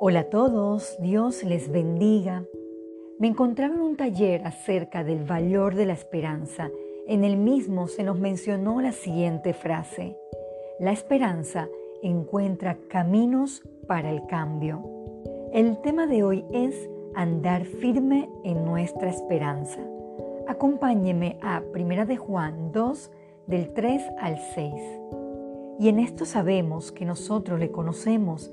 Hola a todos, Dios les bendiga. Me encontraba en un taller acerca del valor de la esperanza. En el mismo se nos mencionó la siguiente frase. La esperanza encuentra caminos para el cambio. El tema de hoy es andar firme en nuestra esperanza. Acompáñeme a 1 de Juan 2 del 3 al 6. Y en esto sabemos que nosotros le conocemos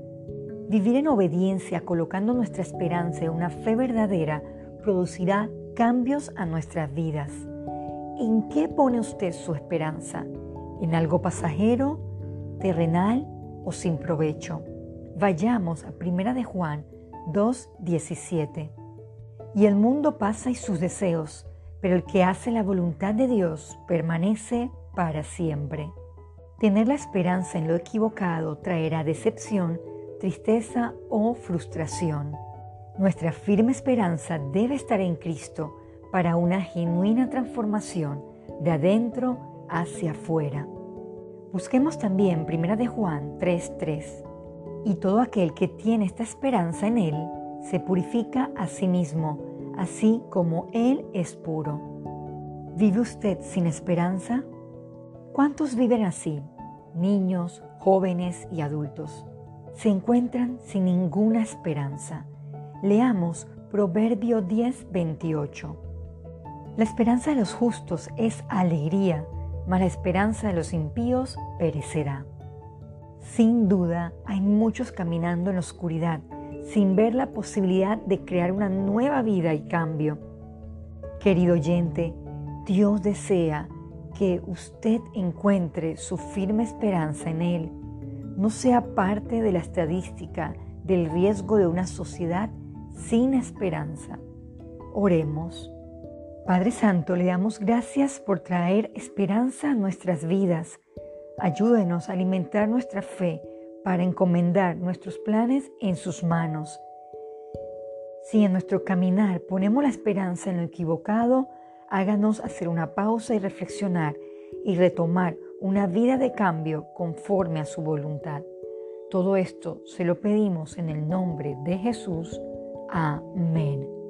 Vivir en obediencia, colocando nuestra esperanza en una fe verdadera, producirá cambios a nuestras vidas. ¿En qué pone usted su esperanza? ¿En algo pasajero, terrenal o sin provecho? Vayamos a 1 de Juan 2:17. Y el mundo pasa y sus deseos, pero el que hace la voluntad de Dios permanece para siempre. Tener la esperanza en lo equivocado traerá decepción tristeza o frustración. Nuestra firme esperanza debe estar en Cristo para una genuina transformación de adentro hacia afuera. Busquemos también 1 de Juan 3:3. Y todo aquel que tiene esta esperanza en Él se purifica a sí mismo, así como Él es puro. ¿Vive usted sin esperanza? ¿Cuántos viven así? Niños, jóvenes y adultos se encuentran sin ninguna esperanza. Leamos Proverbio 10, 28. La esperanza de los justos es alegría, mas la esperanza de los impíos perecerá. Sin duda, hay muchos caminando en la oscuridad, sin ver la posibilidad de crear una nueva vida y cambio. Querido oyente, Dios desea que usted encuentre su firme esperanza en Él no sea parte de la estadística del riesgo de una sociedad sin esperanza. Oremos. Padre Santo, le damos gracias por traer esperanza a nuestras vidas. Ayúdenos a alimentar nuestra fe para encomendar nuestros planes en sus manos. Si en nuestro caminar ponemos la esperanza en lo equivocado, háganos hacer una pausa y reflexionar y retomar una vida de cambio conforme a su voluntad. Todo esto se lo pedimos en el nombre de Jesús. Amén.